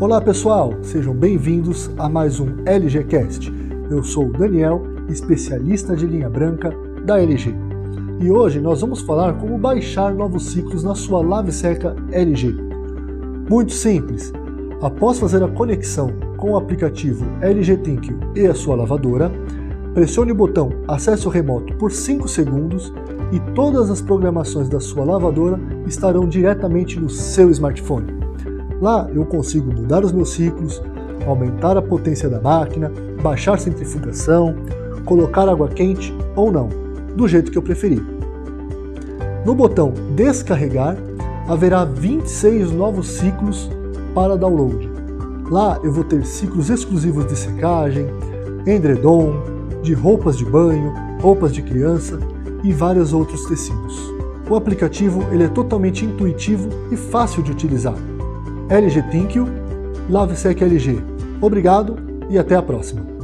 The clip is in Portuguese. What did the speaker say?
Olá pessoal, sejam bem-vindos a mais um LGCast. Eu sou o Daniel, especialista de linha branca da LG. E hoje nós vamos falar como baixar novos ciclos na sua lave seca LG. Muito simples. Após fazer a conexão com o aplicativo LG Thinking e a sua lavadora, pressione o botão Acesso Remoto por 5 segundos e todas as programações da sua lavadora estarão diretamente no seu smartphone. Lá eu consigo mudar os meus ciclos, aumentar a potência da máquina, baixar centrifugação, colocar água quente ou não, do jeito que eu preferir. No botão Descarregar, haverá 26 novos ciclos para download. Lá eu vou ter ciclos exclusivos de secagem, endredom, de roupas de banho, roupas de criança e vários outros tecidos. O aplicativo ele é totalmente intuitivo e fácil de utilizar. LG Thank you, LaveSec LG. Obrigado e até a próxima.